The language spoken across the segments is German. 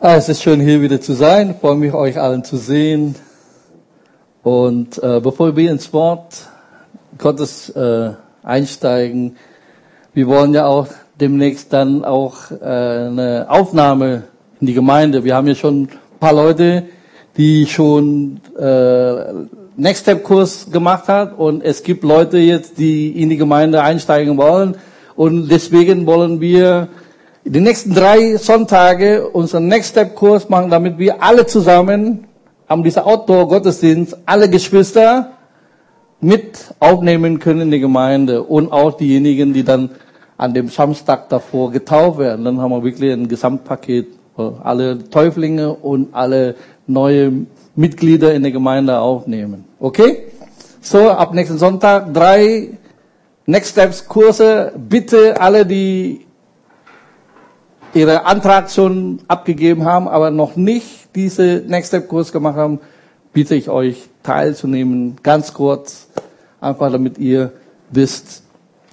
Ah, es ist schön hier wieder zu sein. Ich freue mich, euch allen zu sehen. Und äh, bevor wir ins Wort Gottes äh, einsteigen, wir wollen ja auch demnächst dann auch äh, eine Aufnahme in die Gemeinde. Wir haben ja schon ein paar Leute, die schon äh, Next Step Kurs gemacht hat und es gibt Leute jetzt, die in die Gemeinde einsteigen wollen und deswegen wollen wir die nächsten drei Sonntage unseren Next Step Kurs machen, damit wir alle zusammen haben dieser Outdoor Gottesdienst alle Geschwister mit aufnehmen können in die Gemeinde und auch diejenigen, die dann an dem Samstag davor getauft werden. Dann haben wir wirklich ein Gesamtpaket, alle Täuflinge und alle neue Mitglieder in der Gemeinde aufnehmen. Okay? So, ab nächsten Sonntag drei Next Steps Kurse. Bitte alle, die ihre Antrag schon abgegeben haben, aber noch nicht diese Next Step Kurs gemacht haben, bitte ich euch teilzunehmen. Ganz kurz, einfach damit ihr wisst,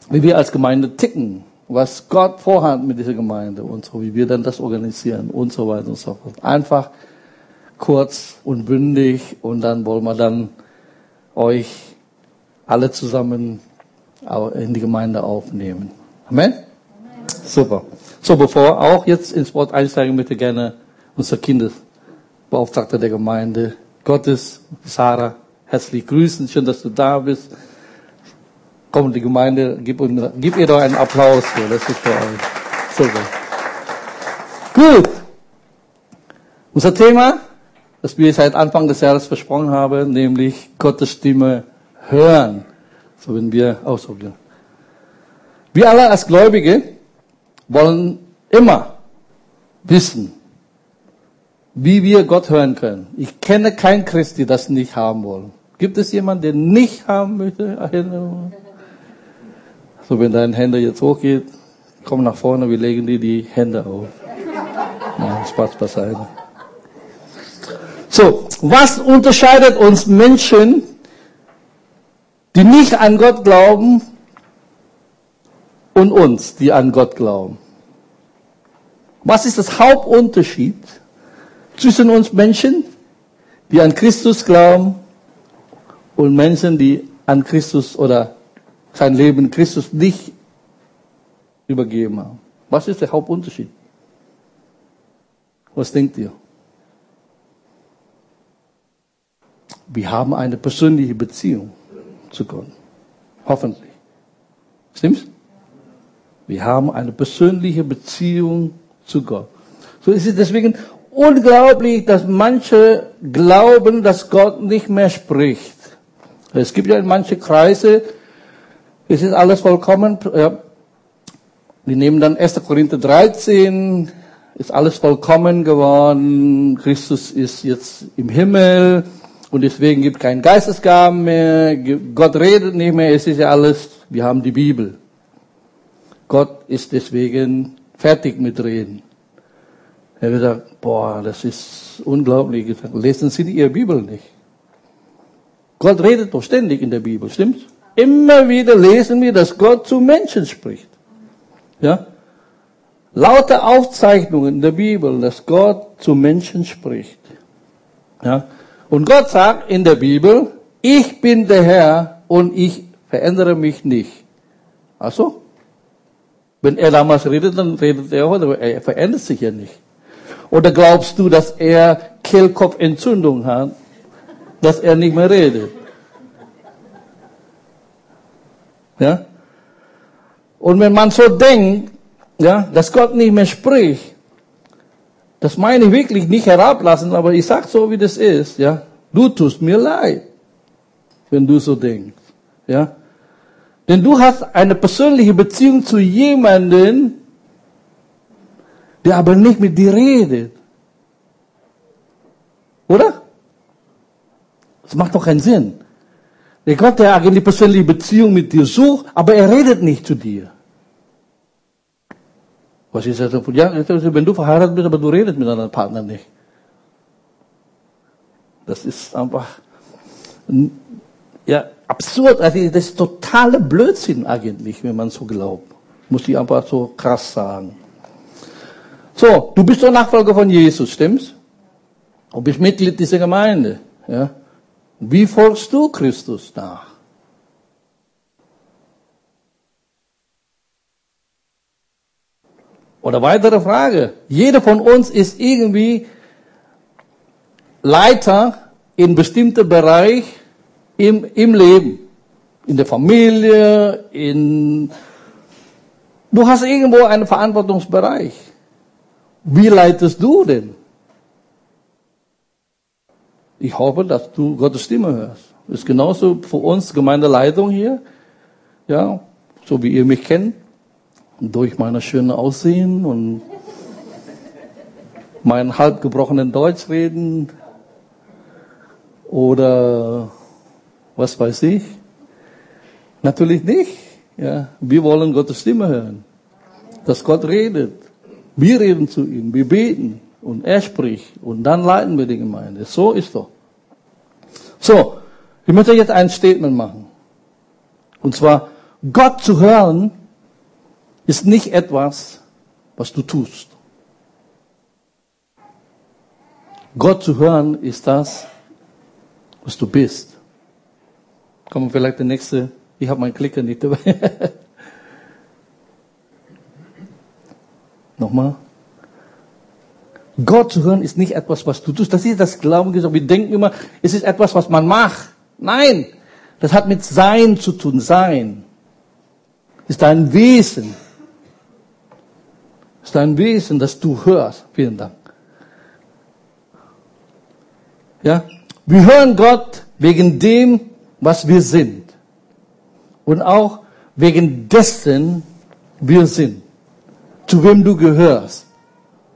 wie wir als Gemeinde ticken, was Gott vorhat mit dieser Gemeinde und so, wie wir dann das organisieren und so weiter und so fort. Einfach kurz und bündig und dann wollen wir dann euch alle zusammen in die Gemeinde aufnehmen. Amen? Super. So, bevor auch jetzt ins Wort einsteigen, möchte gerne unser Kindesbeauftragter der Gemeinde Gottes, Sarah, herzlich grüßen. Schön, dass du da bist. Komm, die Gemeinde, gib, gib ihr doch einen Applaus hier. Das ist für euch. Super. Gut. Unser Thema das wir seit Anfang des Jahres versprochen haben, nämlich Gottes Stimme hören. So wenn wir ausdrücken. Wir alle als Gläubige wollen immer wissen, wie wir Gott hören können. Ich kenne kein Christ, die das nicht haben wollen. Gibt es jemanden, der nicht haben möchte? So, wenn deine Hände jetzt hochgeht, komm nach vorne, wir legen dir die Hände auf. Ja, Spaß beiseite. So, was unterscheidet uns Menschen, die nicht an Gott glauben, und uns, die an Gott glauben? Was ist das Hauptunterschied zwischen uns Menschen, die an Christus glauben, und Menschen, die an Christus oder sein Leben Christus nicht übergeben haben? Was ist der Hauptunterschied? Was denkt ihr? Wir haben eine persönliche Beziehung zu Gott. Hoffentlich. Stimmt's? Wir haben eine persönliche Beziehung zu Gott. So ist es deswegen unglaublich, dass manche glauben, dass Gott nicht mehr spricht. Es gibt ja in manche Kreise, es ist alles vollkommen, ja, die nehmen dann 1. Korinther 13, ist alles vollkommen geworden, Christus ist jetzt im Himmel, und deswegen gibt es keinen Geistesgaben mehr, Gott redet nicht mehr, es ist ja alles, wir haben die Bibel. Gott ist deswegen fertig mit Reden. Er hat gesagt, boah, das ist unglaublich. Lesen Sie Ihre Bibel nicht. Gott redet doch ständig in der Bibel, stimmt's? Immer wieder lesen wir, dass Gott zu Menschen spricht. Ja? Lauter Aufzeichnungen in der Bibel, dass Gott zu Menschen spricht. Ja? Und Gott sagt in der Bibel, ich bin der Herr und ich verändere mich nicht. Also, wenn er damals redet, dann redet er heute, er verändert sich ja nicht. Oder glaubst du, dass er Kehlkopfentzündung hat, dass er nicht mehr redet? Ja? Und wenn man so denkt, ja, dass Gott nicht mehr spricht, das meine ich wirklich nicht herablassen, aber ich sag so, wie das ist, ja. Du tust mir leid, wenn du so denkst, ja. Denn du hast eine persönliche Beziehung zu jemandem, der aber nicht mit dir redet. Oder? Das macht doch keinen Sinn. Der Gott, der eigentlich persönliche Beziehung mit dir sucht, aber er redet nicht zu dir. Was ist das Ja, wenn du verheiratet bist, aber du redest mit deinem Partner nicht. Das ist einfach, ja, absurd. Also das ist totale Blödsinn eigentlich, wenn man so glaubt. Muss ich einfach so krass sagen. So, du bist doch Nachfolger von Jesus, stimmt's? Du bist Mitglied dieser Gemeinde. Ja? Wie folgst du Christus nach? Oder weitere Frage. Jeder von uns ist irgendwie Leiter in bestimmten Bereich im, im Leben. In der Familie, in, du hast irgendwo einen Verantwortungsbereich. Wie leitest du denn? Ich hoffe, dass du Gottes Stimme hörst. Das ist genauso für uns Gemeindeleitung hier. Ja, so wie ihr mich kennt durch meine schöne Aussehen und mein halb gebrochenen Deutsch reden oder was weiß ich. Natürlich nicht. Ja, wir wollen Gottes Stimme hören, dass Gott redet. Wir reden zu ihm, wir beten und er spricht und dann leiten wir die Gemeinde. So ist doch. So, ich möchte jetzt ein Statement machen. Und zwar, Gott zu hören ist nicht etwas, was du tust. Gott zu hören ist das, was du bist. Kommen vielleicht der nächste. Ich habe meinen Klicker nicht dabei. Nochmal. Gott zu hören ist nicht etwas, was du tust. Das ist das Glauben. Wir denken immer, es ist etwas, was man macht. Nein, das hat mit Sein zu tun. Sein ist dein Wesen ist dein Wesen, das du hörst. Vielen Dank. Ja, wir hören Gott wegen dem, was wir sind. Und auch wegen dessen wir sind. Zu wem du gehörst.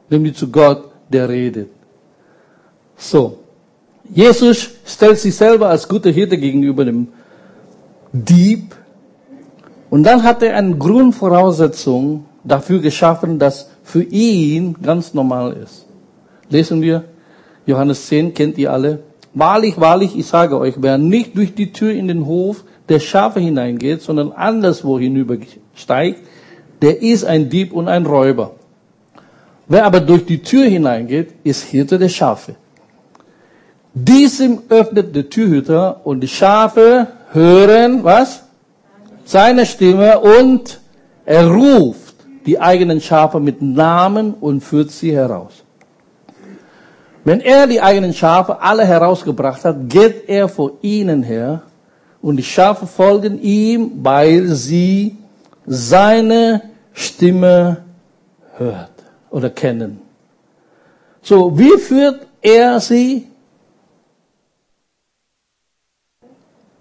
Nämlich zu Gott, der redet. So. Jesus stellt sich selber als guter Hirte gegenüber dem Dieb. Und dann hat er eine Grundvoraussetzung, dafür geschaffen, dass für ihn ganz normal ist. Lesen wir Johannes 10, kennt ihr alle. Wahrlich, wahrlich, ich sage euch, wer nicht durch die Tür in den Hof der Schafe hineingeht, sondern anderswo hinübersteigt, der ist ein Dieb und ein Räuber. Wer aber durch die Tür hineingeht, ist Hirte der Schafe. Diesem öffnet der Türhüter und die Schafe hören, was? Seine Stimme und er ruft die eigenen Schafe mit Namen und führt sie heraus. Wenn er die eigenen Schafe alle herausgebracht hat, geht er vor ihnen her und die Schafe folgen ihm, weil sie seine Stimme hört oder kennen. So, wie führt er sie?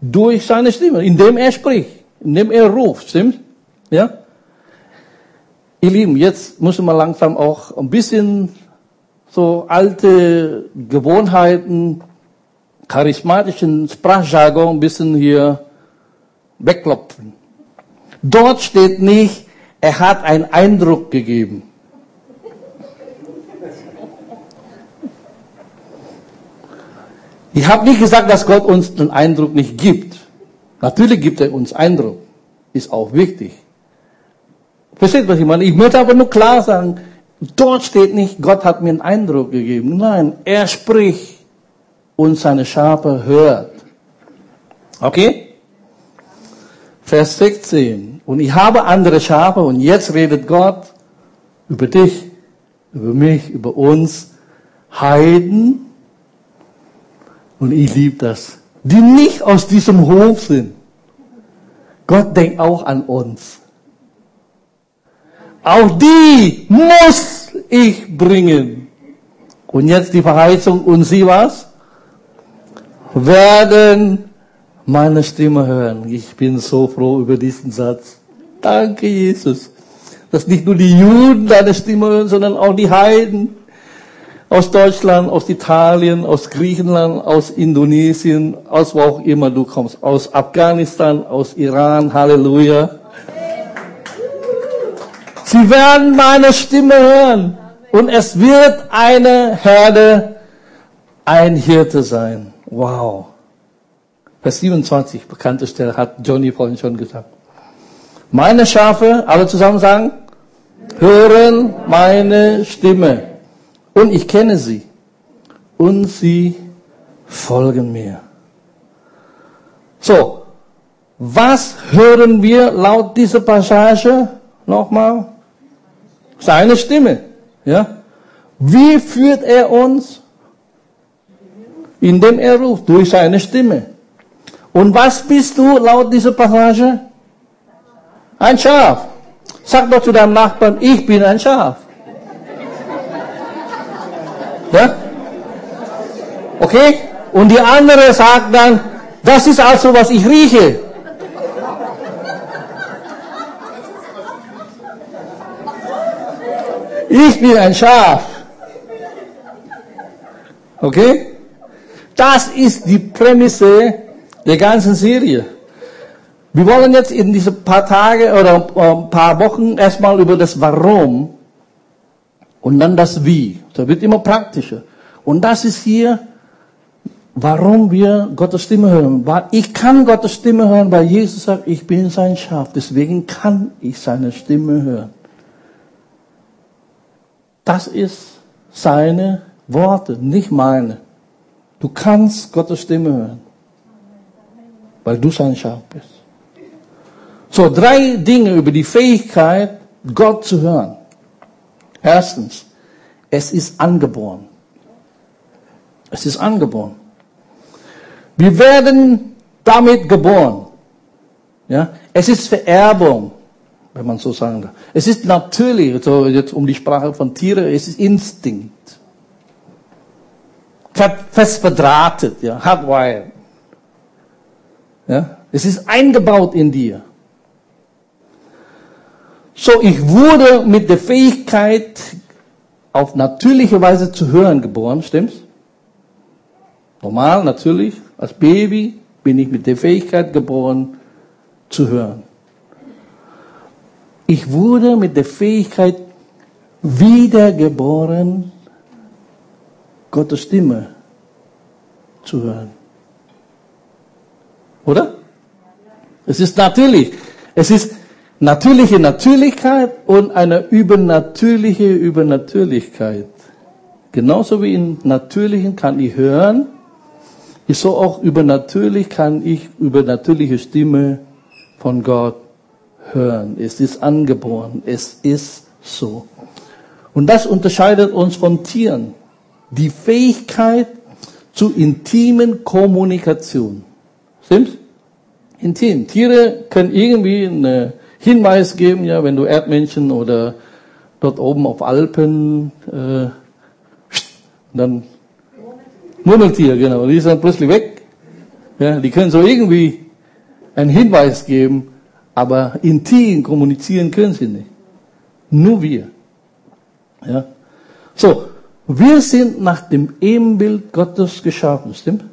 Durch seine Stimme, indem er spricht, indem er ruft, stimmt? Ja? Ihr Lieben, jetzt müssen wir langsam auch ein bisschen so alte Gewohnheiten, charismatischen Sprachjargon ein bisschen hier wegklopfen. Dort steht nicht, er hat einen Eindruck gegeben. Ich habe nicht gesagt, dass Gott uns den Eindruck nicht gibt. Natürlich gibt er uns Eindruck. Ist auch wichtig. Versteht, was ich meine? Ich möchte aber nur klar sagen, dort steht nicht, Gott hat mir einen Eindruck gegeben. Nein, er spricht und seine Schafe hört. Okay? Vers 16. Und ich habe andere Schafe und jetzt redet Gott über dich, über mich, über uns, Heiden. Und ich liebe das. Die nicht aus diesem Hof sind. Gott denkt auch an uns. Auch die muss ich bringen. Und jetzt die Verheißung, und sie was? Werden meine Stimme hören. Ich bin so froh über diesen Satz. Danke, Jesus. Dass nicht nur die Juden deine Stimme hören, sondern auch die Heiden aus Deutschland, aus Italien, aus Griechenland, aus Indonesien, aus wo auch immer du kommst, aus Afghanistan, aus Iran, Halleluja. Sie werden meine Stimme hören und es wird eine Herde, ein Hirte sein. Wow. Vers 27, bekannte Stelle, hat Johnny vorhin schon gesagt. Meine Schafe, alle zusammen sagen, hören meine Stimme und ich kenne sie und sie folgen mir. So, was hören wir laut dieser Passage? Nochmal. Seine Stimme. Ja? Wie führt er uns? Indem er ruft, durch seine Stimme. Und was bist du laut dieser Passage? Ein Schaf. Sag doch zu deinem Nachbarn, ich bin ein Schaf. Ja? Okay? Und die andere sagt dann, das ist also, was ich rieche. Ich bin ein Schaf. Okay? Das ist die Prämisse der ganzen Serie. Wir wollen jetzt in diese paar Tage oder ein paar Wochen erstmal über das Warum und dann das Wie. Das wird immer praktischer. Und das ist hier, warum wir Gottes Stimme hören. Ich kann Gottes Stimme hören, weil Jesus sagt, ich bin sein Schaf. Deswegen kann ich seine Stimme hören. Das ist seine Worte, nicht meine. Du kannst Gottes Stimme hören, weil du sein Schaf bist. So, drei Dinge über die Fähigkeit, Gott zu hören. Erstens, es ist angeboren. Es ist angeboren. Wir werden damit geboren. Ja, es ist Vererbung wenn man so sagen darf. Es ist natürlich, so jetzt um die Sprache von Tieren, es ist Instinkt. Fest verdrahtet, ja, hardwired. Ja, es ist eingebaut in dir. So, ich wurde mit der Fähigkeit, auf natürliche Weise zu hören geboren, stimmt's? Normal, natürlich. Als Baby bin ich mit der Fähigkeit geboren, zu hören. Ich wurde mit der Fähigkeit wiedergeboren, Gottes Stimme zu hören. Oder? Es ist natürlich. Es ist natürliche Natürlichkeit und eine übernatürliche Übernatürlichkeit. Genauso wie im Natürlichen kann ich hören, ist so auch übernatürlich kann ich übernatürliche Stimme von Gott hören. Es ist angeboren. Es ist so. Und das unterscheidet uns von Tieren. Die Fähigkeit zu intimen Kommunikation. Stimmt's? Intim. Tiere können irgendwie einen Hinweis geben, ja, wenn du Erdmännchen oder dort oben auf Alpen, äh, dann Murmeltier, genau, die sind plötzlich weg. Ja, die können so irgendwie einen Hinweis geben, aber intim kommunizieren können sie nicht. Nur wir. Ja. So, wir sind nach dem Ebenbild Gottes geschaffen, stimmt?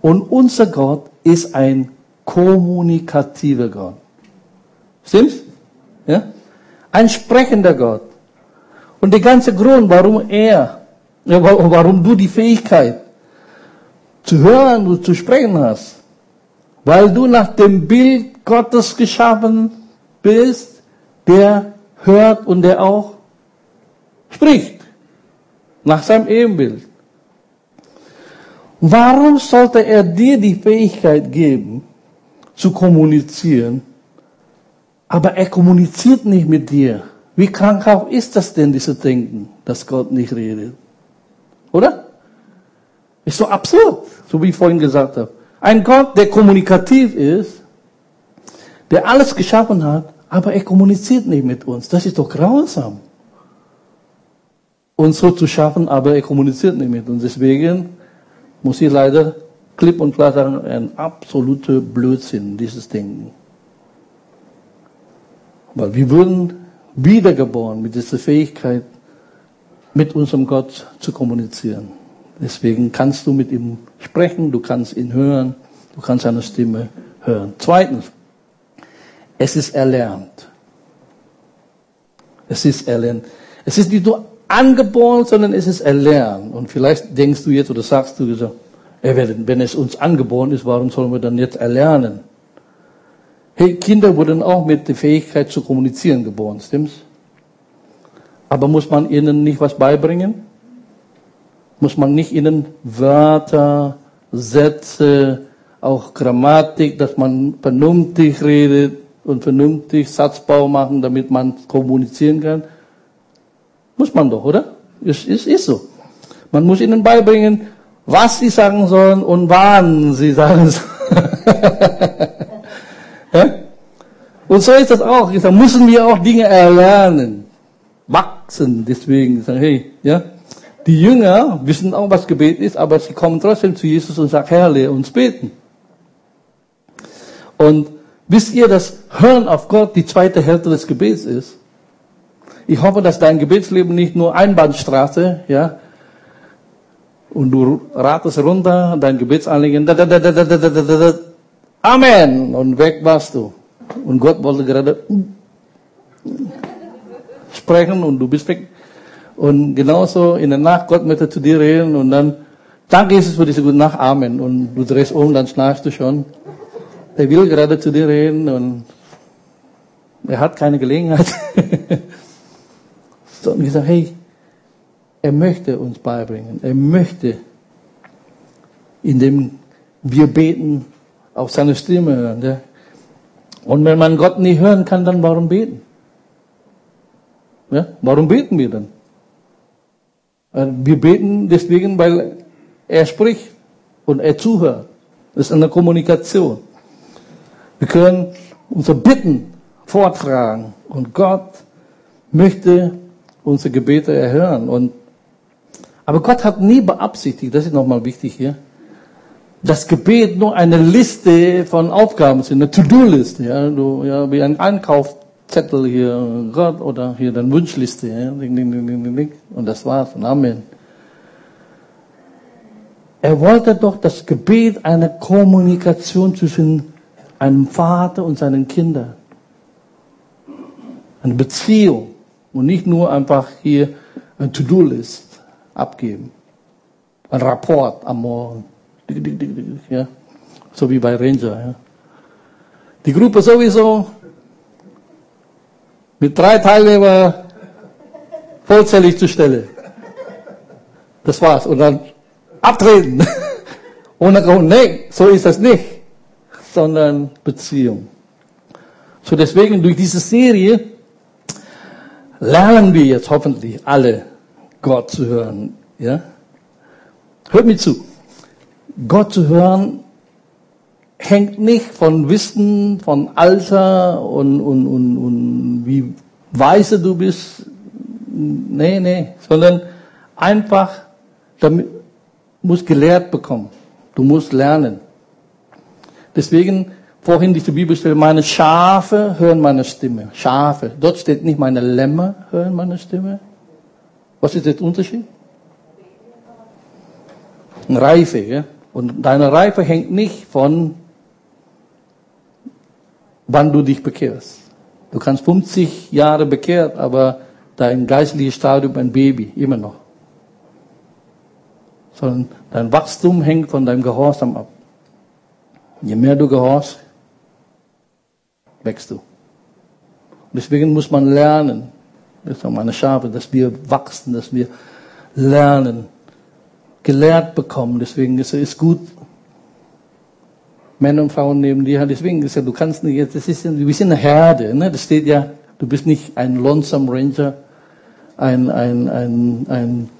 Und unser Gott ist ein kommunikativer Gott. Stimmt's? Ja? Ein sprechender Gott. Und der ganze Grund, warum er, warum du die Fähigkeit zu hören und zu sprechen hast, weil du nach dem Bild Gottes geschaffen bist, der hört und der auch spricht. Nach seinem Ebenbild. Warum sollte er dir die Fähigkeit geben, zu kommunizieren, aber er kommuniziert nicht mit dir? Wie krankhaft ist das denn, diese Denken, dass Gott nicht redet? Oder? Ist so absurd, so wie ich vorhin gesagt habe. Ein Gott, der kommunikativ ist, der alles geschaffen hat, aber er kommuniziert nicht mit uns. Das ist doch grausam. Uns so zu schaffen, aber er kommuniziert nicht mit uns. Deswegen muss ich leider klipp und klar sagen, ein absoluter Blödsinn, dieses Denken. Weil wir wurden wiedergeboren mit dieser Fähigkeit, mit unserem Gott zu kommunizieren. Deswegen kannst du mit ihm sprechen, du kannst ihn hören, du kannst seine Stimme hören. Zweitens, es ist erlernt. Es ist erlernt. Es ist nicht nur angeboren, sondern es ist erlernt. Und vielleicht denkst du jetzt oder sagst du so, wenn es uns angeboren ist, warum sollen wir dann jetzt erlernen? Hey, Kinder wurden auch mit der Fähigkeit zu kommunizieren geboren, stimmt's? Aber muss man ihnen nicht was beibringen? Muss man nicht ihnen Wörter, Sätze, auch Grammatik, dass man vernünftig redet und vernünftig Satzbau machen, damit man kommunizieren kann? Muss man doch, oder? Ist, ist, ist so. Man muss ihnen beibringen, was sie sagen sollen und wann sie sagen sollen. Und so ist das auch. Da müssen wir auch Dinge erlernen, wachsen. Deswegen sagen, hey, ja, die Jünger wissen auch, was Gebet ist, aber sie kommen trotzdem zu Jesus und sagen, Herr, lehre uns beten. Und Wisst ihr, dass Hören auf Gott die zweite Hälfte des Gebets ist? Ich hoffe, dass dein Gebetsleben nicht nur Einbahnstraße, ja, und du ratest runter dein Gebetsanliegen, Amen, und weg warst du. Und Gott wollte gerade mm, sprechen und du bist weg. Und genauso in der Nacht, Gott möchte zu dir reden und dann, danke Jesus für diese gute Nacht, Amen. Und du drehst um, dann schnarchst du schon. Er will gerade zu dir reden und er hat keine Gelegenheit. und sage, hey, er möchte uns beibringen. Er möchte, indem wir beten, auf seine Stimme hören. Ja? Und wenn man Gott nicht hören kann, dann warum beten? Ja? Warum beten wir dann? Wir beten deswegen, weil er spricht und er zuhört. Das ist eine Kommunikation. Wir können unsere Bitten vortragen und Gott möchte unsere Gebete erhören. Und, aber Gott hat nie beabsichtigt, das ist nochmal wichtig hier, das Gebet nur eine Liste von Aufgaben ist, eine To-Do-Liste, ja, ja, wie ein Einkaufszettel hier, Gott, oder hier dann Wunschliste, ja, ding, ding, ding, ding, ding, und das war's, und Amen. Er wollte doch das Gebet eine Kommunikation zwischen einem Vater und seinen Kindern. Eine Beziehung und nicht nur einfach hier ein To-Do-List abgeben. Ein Rapport am Morgen. Ja? So wie bei Ranger. Ja? Die Gruppe sowieso mit drei Teilnehmern vollzählig zur Stelle. Das war's. Und dann abtreten. Ohne Grund. Nee, so ist das nicht. Sondern Beziehung. So deswegen durch diese Serie lernen wir jetzt hoffentlich alle Gott zu hören. Ja? Hört mir zu. Gott zu hören hängt nicht von Wissen, von Alter und, und, und, und wie weise du bist. Nee, nee, sondern einfach, damit muss gelehrt bekommen. Du musst lernen. Deswegen vorhin diese Bibelstelle, meine Schafe hören meine Stimme. Schafe. Dort steht nicht meine Lämmer hören meine Stimme. Was ist der Unterschied? Reife, ja? Und deine Reife hängt nicht von, wann du dich bekehrst. Du kannst 50 Jahre bekehrt, aber dein geistliches Stadium ein Baby, immer noch. Sondern dein Wachstum hängt von deinem Gehorsam ab. Je mehr du gehorchst, wächst du. Deswegen muss man lernen, das ist meine Schafe, dass wir wachsen, dass wir lernen gelehrt bekommen. Deswegen ist es gut, Männer und Frauen neben dir. Deswegen ist ja, du kannst nicht, das ist, du bist eine Herde, ne? Das steht ja, du bist nicht ein Lonesome Ranger, ein, ein, ein, ein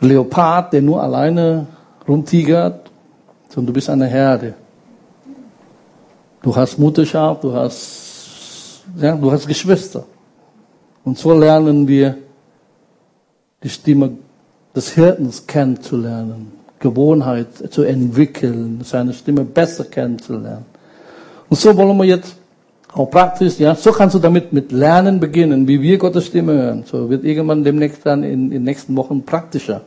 Leopard, der nur alleine rumtigert, sondern du bist eine Herde. Du hast Mutterschaf, du hast, ja, du hast Geschwister. Und so lernen wir die Stimme des Hirtens kennenzulernen, Gewohnheit zu entwickeln, seine Stimme besser kennenzulernen. Und so wollen wir jetzt auch praktisch, ja, so kannst du damit mit Lernen beginnen, wie wir Gottes Stimme hören. So wird irgendwann demnächst dann in, in den nächsten Wochen praktischer.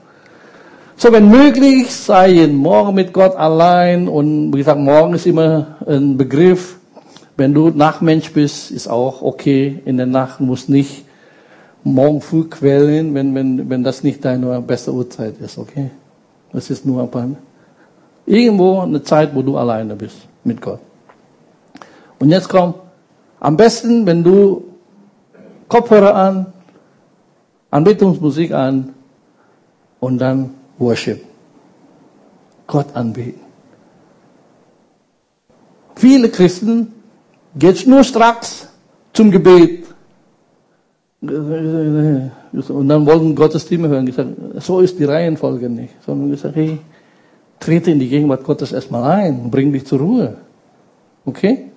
So, wenn möglich, sei morgen mit Gott allein und wie gesagt, morgen ist immer ein Begriff. Wenn du Nachmensch bist, ist auch okay. In der Nacht muss nicht morgen früh quälen, wenn, wenn, wenn das nicht deine beste Uhrzeit ist, okay? Das ist nur ein irgendwo eine Zeit, wo du alleine bist mit Gott. Und jetzt komm, am besten, wenn du Kopfhörer an, Anbetungsmusik an und dann Worship. Gott anbeten. Viele Christen gehen nur straks zum Gebet. Und dann wollten Gottes Stimme hören. Gesagt, so ist die Reihenfolge nicht. Sondern gesagt, hey, trete in die Gegenwart Gottes erstmal ein und bring dich zur Ruhe. Okay?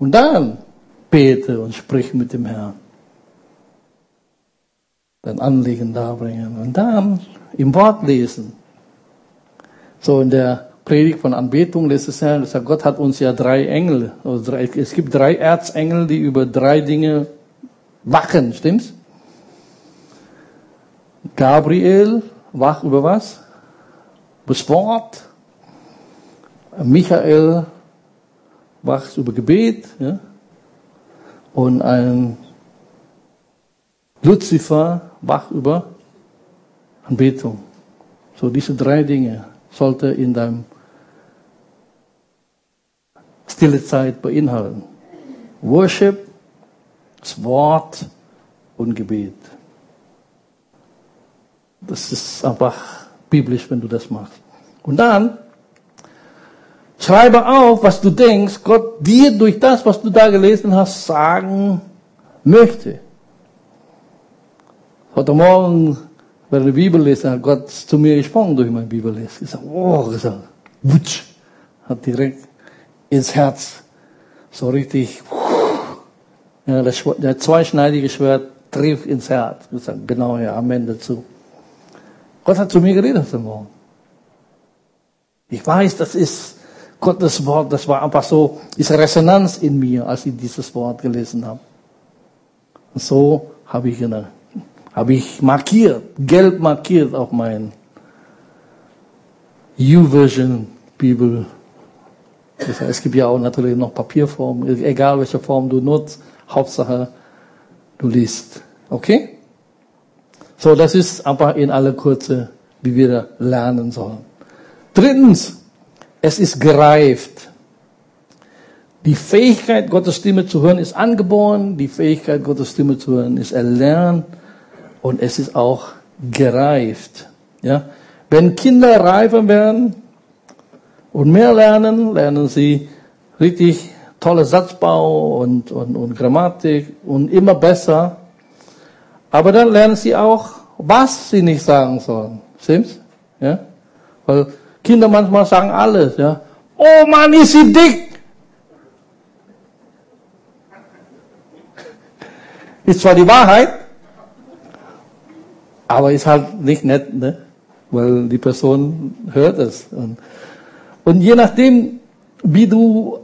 Und dann bete und sprich mit dem Herrn. Dein Anliegen darbringen. Und dann im Wort lesen. So in der Predigt von Anbetung letztes Jahr, sagt, Gott hat uns ja drei Engel. Es gibt drei Erzengel, die über drei Dinge wachen, stimmt's? Gabriel wach über was? Das Wort. Michael wacht über Gebet. Ja? Und ein Luzifer wach über Anbetung. So diese drei Dinge sollte in deinem stille Zeit beinhalten. Worship, das Wort und Gebet. Das ist einfach biblisch, wenn du das machst. Und dann schreibe auf, was du denkst, Gott dir durch das, was du da gelesen hast, sagen möchte. Heute Morgen, während der Bibel lesen, hat Gott zu mir gesprochen durch mein Bibellesen. Gesagt, oh, gesagt, wutsch, hat direkt ins Herz so richtig, ja, das, der zweischneidige Schwert trifft ins Herz. Gesagt, genau, ja, Amen dazu. Gott hat zu mir geredet heute Morgen. Ich weiß, das ist Gottes Wort, das war einfach so, ist Resonanz in mir, als ich dieses Wort gelesen habe. Und so habe ich, habe ich markiert, gelb markiert auf mein U-Version Bibel. Das heißt, es gibt ja auch natürlich noch Papierform, egal welche Form du nutzt, Hauptsache du liest. Okay? So, das ist aber in aller Kürze, wie wir lernen sollen. Drittens, es ist gereift. Die Fähigkeit, Gottes Stimme zu hören, ist angeboren. Die Fähigkeit, Gottes Stimme zu hören, ist erlernt. Und es ist auch gereift. Ja? Wenn Kinder reifer werden und mehr lernen, lernen sie richtig tolle Satzbau und, und, und Grammatik und immer besser. Aber dann lernen sie auch, was sie nicht sagen sollen. Stimmt's? Ja? Weil Kinder manchmal sagen alles, ja. Oh Mann, ist sie dick! Ist zwar die Wahrheit, aber ist halt nicht nett, ne? Weil die Person hört es. Und, und je nachdem, wie du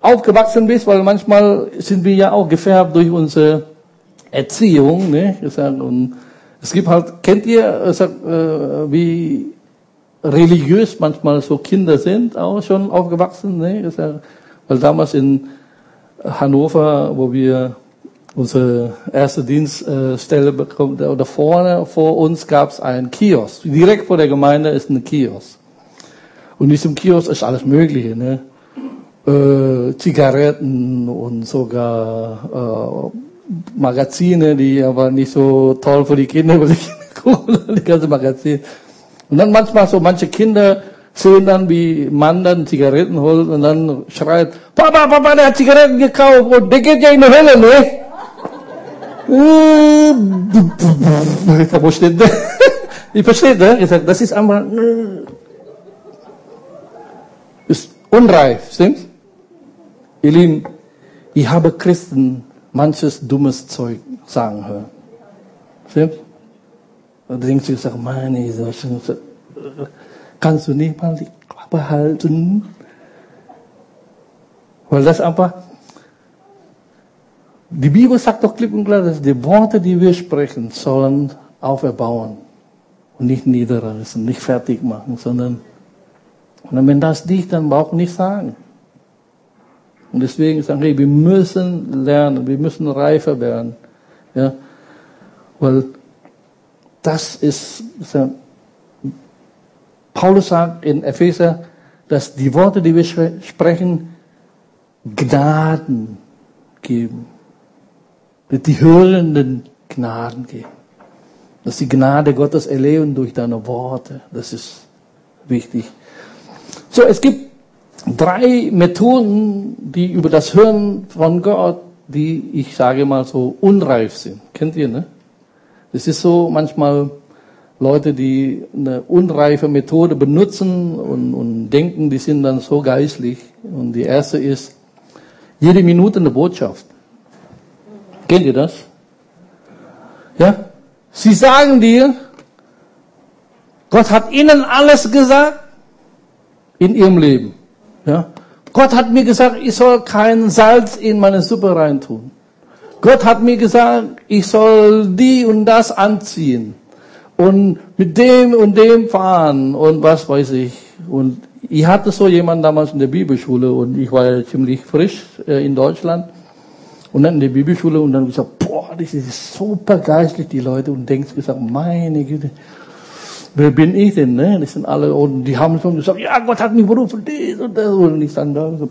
aufgewachsen bist, weil manchmal sind wir ja auch gefärbt durch unsere Erziehung, ne? Und es gibt halt, kennt ihr, äh, wie religiös manchmal so Kinder sind, auch schon aufgewachsen. Ne? Weil damals in Hannover, wo wir unsere erste Dienststelle bekommen, oder vorne vor uns gab es einen Kiosk. Direkt vor der Gemeinde ist ein Kiosk. Und in diesem Kiosk ist alles Mögliche. Ne? Äh, Zigaretten und sogar äh, Magazine, die aber nicht so toll für die Kinder, weil die Kinder die ganze Magazine. Und dann manchmal so manche Kinder sehen dann, wie Mann dann Zigaretten holt und dann schreit, Papa, Papa, der hat Zigaretten gekauft und der geht ja in die Hölle, ne? Ich verstehe, ich verstehe, ne? Ich sag, das ist einfach, ist unreif, stimmt's? Ihr Lieben, ich habe Christen manches dummes Zeug sagen hören. Stimmt's? Und denkst du, sag, meine, kannst du nicht mal die Klappe halten? Weil das einfach, die Bibel sagt doch klipp und klar, dass die Worte, die wir sprechen, sollen auferbauen und nicht niederreißen, nicht fertig machen, sondern und wenn das nicht, dann braucht nicht sagen. Und deswegen sagen wir, wir müssen lernen, wir müssen reifer werden. Ja? Weil das ist, Paulus sagt in Epheser, dass die Worte, die wir sprechen, Gnaden geben. Die Hörenden Gnaden geben. Dass die Gnade Gottes erleben durch deine Worte. Das ist wichtig. So, es gibt drei Methoden, die über das Hören von Gott, die ich sage mal so unreif sind. Kennt ihr, ne? Das ist so manchmal Leute, die eine unreife Methode benutzen und, und denken, die sind dann so geistlich. Und die erste ist, jede Minute eine Botschaft. Kennt ihr das? Ja? Sie sagen dir, Gott hat ihnen alles gesagt in ihrem Leben. Ja? Gott hat mir gesagt, ich soll kein Salz in meine Suppe reintun. Gott hat mir gesagt, ich soll die und das anziehen und mit dem und dem fahren und was weiß ich. Und ich hatte so jemanden damals in der Bibelschule und ich war ja ziemlich frisch äh, in Deutschland und dann in der Bibelschule und dann gesagt, boah, das ist super geistlich, die Leute und denkst gesagt, meine Güte, wer bin ich denn, ne? Das sind alle, und die haben schon gesagt, ja, Gott hat mich berufen, dies und das, und ich dann da so,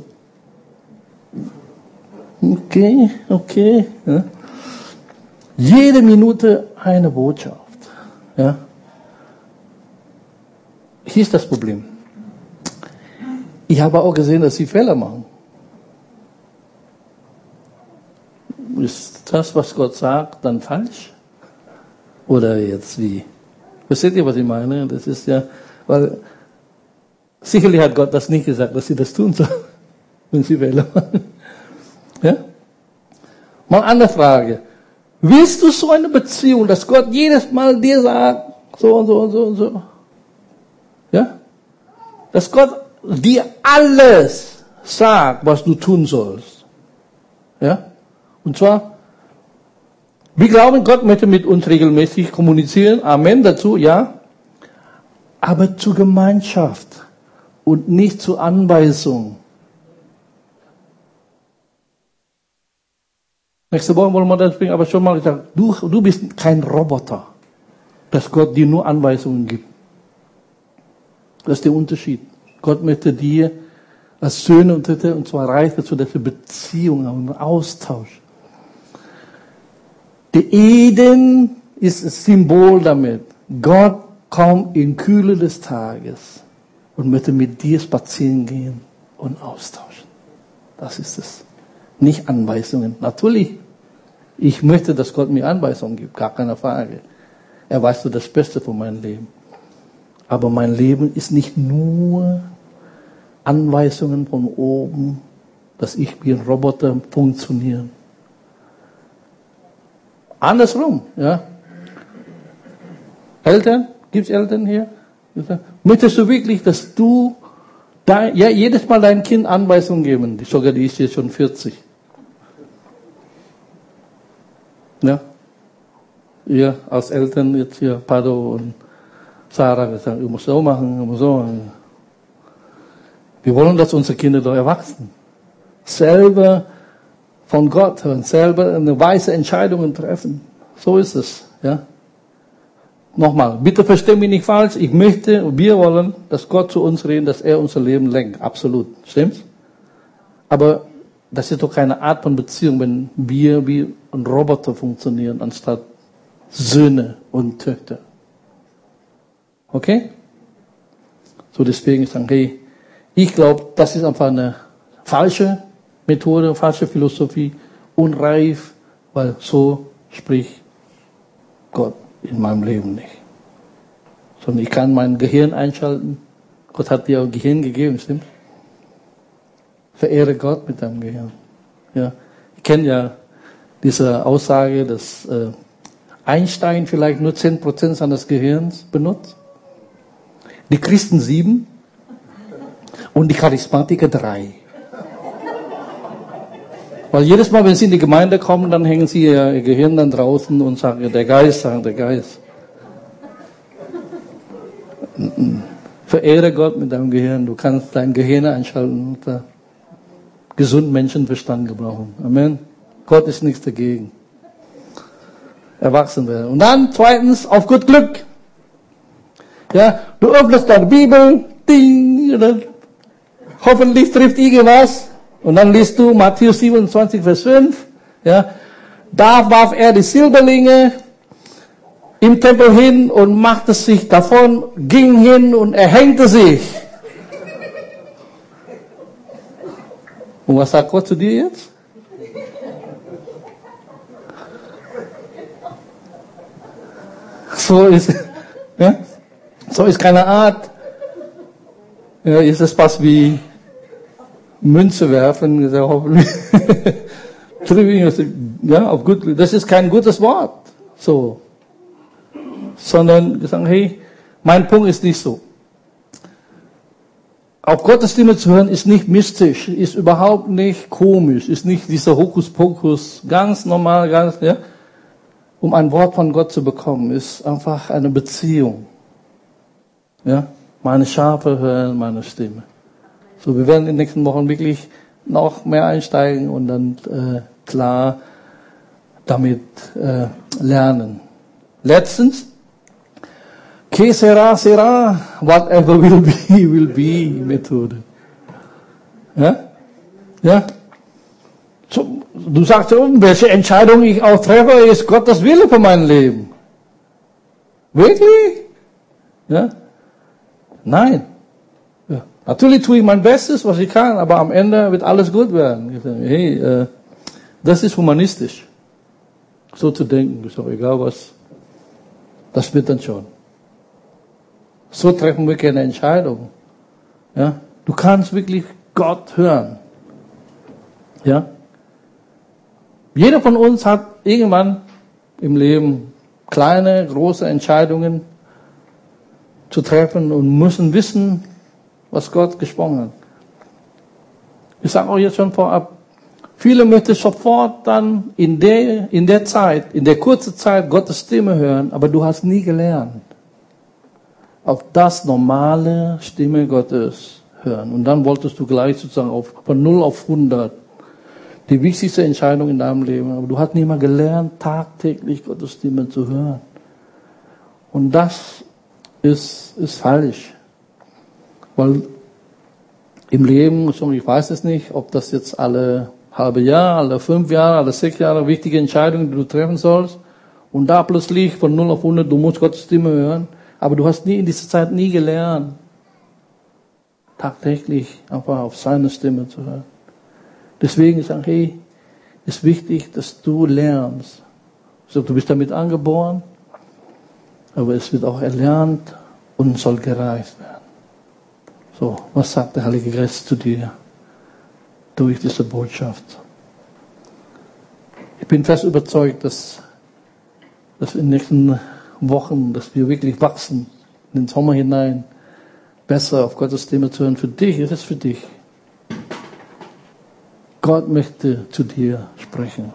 okay, okay, ja. Jede Minute eine Botschaft, ja. Hier ist das Problem. Ich habe auch gesehen, dass sie Fehler machen. Ist das, was Gott sagt, dann falsch? Oder jetzt wie? Versteht ihr, was ich meine? Das ist ja, weil sicherlich hat Gott das nicht gesagt, dass sie das tun sollen, wenn sie Fehler machen. Ja? Mal andere Frage. Willst du so eine Beziehung, dass Gott jedes Mal dir sagt, so und so und so und so? Ja? Dass Gott dir alles sagt, was du tun sollst. Ja? Und zwar, wir glauben, Gott möchte mit uns regelmäßig kommunizieren. Amen dazu, ja. Aber zur Gemeinschaft und nicht zur Anweisung. Nächste Woche wollen wir das bringen, aber schon mal gesagt, du, du bist kein Roboter, dass Gott dir nur Anweisungen gibt. Das ist der Unterschied. Gott möchte dir als Söhne und Töchter, und zwar reich dazu, dass wir Beziehungen haben, Austausch. Der Eden ist ein Symbol damit. Gott kommt in Kühle des Tages und möchte mit dir spazieren gehen und austauschen. Das ist es. Nicht Anweisungen. Natürlich, ich möchte, dass Gott mir Anweisungen gibt, gar keine Frage. Er weiß so das Beste von meinem Leben. Aber mein Leben ist nicht nur Anweisungen von oben, dass ich wie ein Roboter funktioniere. Andersrum, ja. Eltern, gibt's Eltern hier? Möchtest du wirklich, dass du dein, ja, jedes Mal dein Kind Anweisungen geben? Sogar die ist jetzt schon 40. Ja. Ihr als Eltern jetzt hier, Pado und Sarah gesagt, du musst so machen, du musst so machen. Wir wollen, dass unsere Kinder doch erwachsen. Selber von Gott hören, selber eine weise Entscheidungen treffen. So ist es, ja. Nochmal, bitte versteh mich nicht falsch. Ich möchte, wir wollen, dass Gott zu uns redet, dass er unser Leben lenkt. Absolut. Stimmt's? Aber das ist doch keine Art von Beziehung, wenn wir wie ein Roboter funktionieren, anstatt Söhne und Töchter. Okay? So deswegen ich sage, hey, ich glaube, das ist einfach eine falsche Methode, falsche Philosophie, unreif, weil so spricht Gott in meinem Leben nicht. Sondern ich kann mein Gehirn einschalten. Gott hat dir ein Gehirn gegeben, stimmt? Verehre Gott mit deinem Gehirn. Ja. Ich kenne ja diese Aussage, dass äh, Einstein vielleicht nur 10% seines Gehirns benutzt. Die Christen sieben und die Charismatiker drei. Weil jedes Mal, wenn sie in die Gemeinde kommen, dann hängen sie ihr Gehirn dann draußen und sagen, der Geist, sagen der Geist. Verehre Gott mit deinem Gehirn. Du kannst dein Gehirn einschalten und uh, gesunden Menschenverstand gebrauchen. Amen. Gott ist nichts dagegen. Erwachsen werden. Und dann zweitens auf gut Glück. Ja, du öffnest deine Bibel, ding, dann hoffentlich trifft irgendwas. Und dann liest du Matthäus 27, Vers 5. Ja, da warf er die Silberlinge im Tempel hin und machte sich davon, ging hin und erhängte sich. Und was sagt Gott zu dir jetzt? So ist, ja? so ist keine Art. Ja, ist es fast wie Münze werfen, hoffentlich. ja, auf gut, das ist kein gutes Wort. So. Sondern sagen, hey, mein Punkt ist nicht so. Auch Gottes Stimme zu hören ist nicht mystisch, ist überhaupt nicht komisch, ist nicht dieser Hokuspokus, ganz normal, ganz, ja. Um ein Wort von Gott zu bekommen, ist einfach eine Beziehung. Ja. Meine Schafe hören meine Stimme. So, wir werden in den nächsten Wochen wirklich noch mehr einsteigen und dann äh, klar damit äh, lernen. Letztens, que sera, sera, whatever will be, will be Methode. Ja? Ja? Du sagst, welche Entscheidung ich auch treffe, ist Gottes Wille für mein Leben. Wirklich? Ja? Nein. Natürlich tue ich mein Bestes, was ich kann, aber am Ende wird alles gut werden. Hey, äh, das ist humanistisch. So zu denken, ist doch egal was. Das wird dann schon. So treffen wir keine Entscheidung. Ja? Du kannst wirklich Gott hören. Ja? Jeder von uns hat irgendwann im Leben kleine, große Entscheidungen zu treffen und müssen wissen, was Gott gesprochen hat. Ich sage auch jetzt schon vorab, viele möchten sofort dann in der, in der Zeit, in der kurzen Zeit Gottes Stimme hören, aber du hast nie gelernt auf das normale Stimme Gottes hören. Und dann wolltest du gleich sozusagen auf, von 0 auf 100 die wichtigste Entscheidung in deinem Leben. Aber du hast nie mal gelernt, tagtäglich Gottes Stimme zu hören. Und das ist, ist falsch. Weil im Leben, ich weiß es nicht, ob das jetzt alle halbe Jahr, alle fünf Jahre, alle sechs Jahre wichtige Entscheidungen, die du treffen sollst. Und da plötzlich von 0 auf 100, du musst Gottes Stimme hören. Aber du hast nie in dieser Zeit nie gelernt, tagtäglich einfach auf seine Stimme zu hören. Deswegen sage ich, hey, ist wichtig, dass du lernst. Also, du bist damit angeboren, aber es wird auch erlernt und soll gereift werden. So, was sagt der Heilige Geist zu dir durch diese Botschaft? Ich bin fest überzeugt, dass, dass in den nächsten Wochen, dass wir wirklich wachsen in den Sommer hinein, besser auf Gottes Stimme zu hören. Für dich ist es für dich. Gott möchte zu dir sprechen.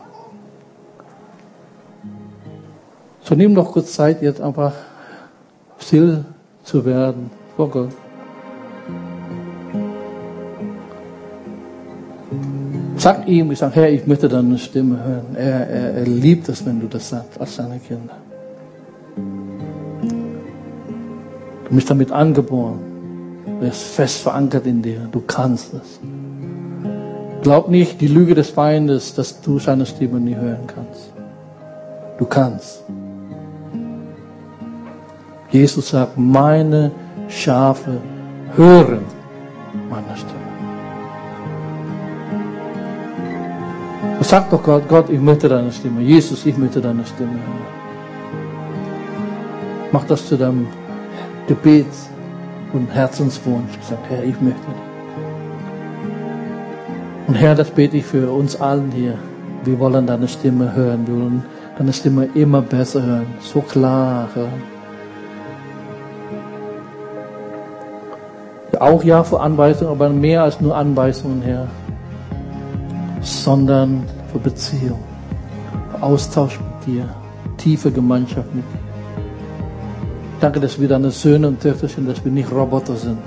So nimm doch kurz Zeit, jetzt einfach still zu werden vor Gott. Sag ihm, ich sage, Herr, ich möchte deine Stimme hören. Er, er, er liebt es, wenn du das sagst, als seine Kinder. Du bist damit angeboren. Du bist fest verankert in dir. Du kannst es. Glaub nicht die Lüge des Feindes, dass du seine Stimme nie hören kannst. Du kannst. Jesus sagt, meine Schafe hören meine Stimme. Sag doch Gott, Gott, ich möchte deine Stimme. Jesus, ich möchte deine Stimme hören. Mach das zu deinem Gebet und Herzenswunsch. Sag, Herr, ich möchte. Und Herr, das bete ich für uns allen hier. Wir wollen deine Stimme hören. Wir wollen deine Stimme immer besser hören. So klar hören. Auch ja für Anweisungen, aber mehr als nur Anweisungen, Herr. Sondern für Beziehung, für Austausch mit dir, tiefe Gemeinschaft mit dir. Danke, dass wir deine Söhne und Töchter sind, dass wir nicht Roboter sind.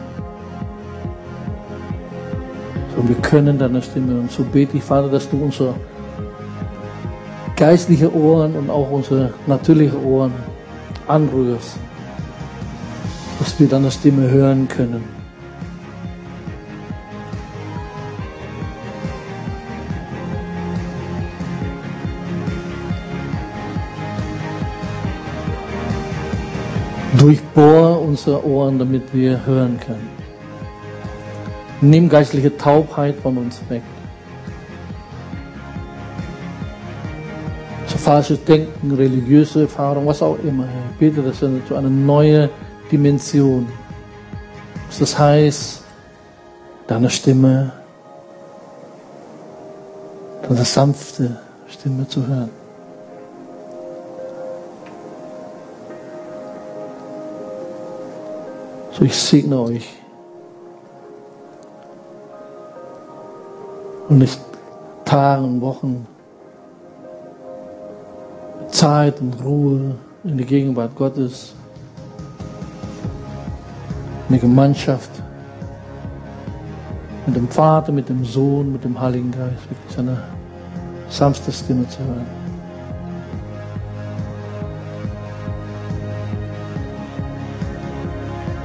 Sondern wir können deine Stimme. Und so bete ich, Vater, dass du unsere geistliche Ohren und auch unsere natürliche Ohren anrührst. Dass wir deine Stimme hören können. Durchbohr unsere Ohren, damit wir hören können. Nimm geistliche Taubheit von uns weg. So falsches Denken, religiöse Erfahrung, was auch immer. Ich bitte, wir zu einer neuen Dimension. Das heißt, deine Stimme, deine sanfte Stimme zu hören. So, ich segne euch. Und nicht Tagen, Wochen, Zeit und Ruhe in der Gegenwart Gottes, eine Gemeinschaft mit dem Vater, mit dem Sohn, mit dem Heiligen Geist, wirklich seine sanfte Stimme zu hören.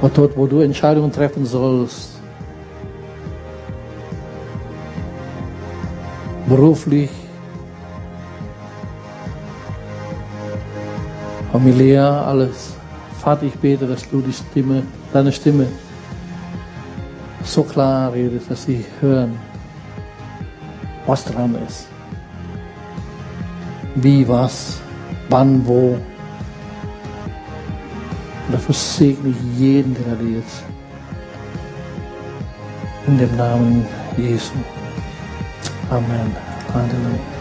Und dort, wo du Entscheidungen treffen sollst, beruflich, familiär, alles. Vater, ich bete, dass du die Stimme, deine Stimme so klar redest, dass sie hören, was dran ist. Wie, was, wann, wo. Und dafür segne ich jeden, der da jetzt. In dem Namen Jesu. Amen. Halleluja.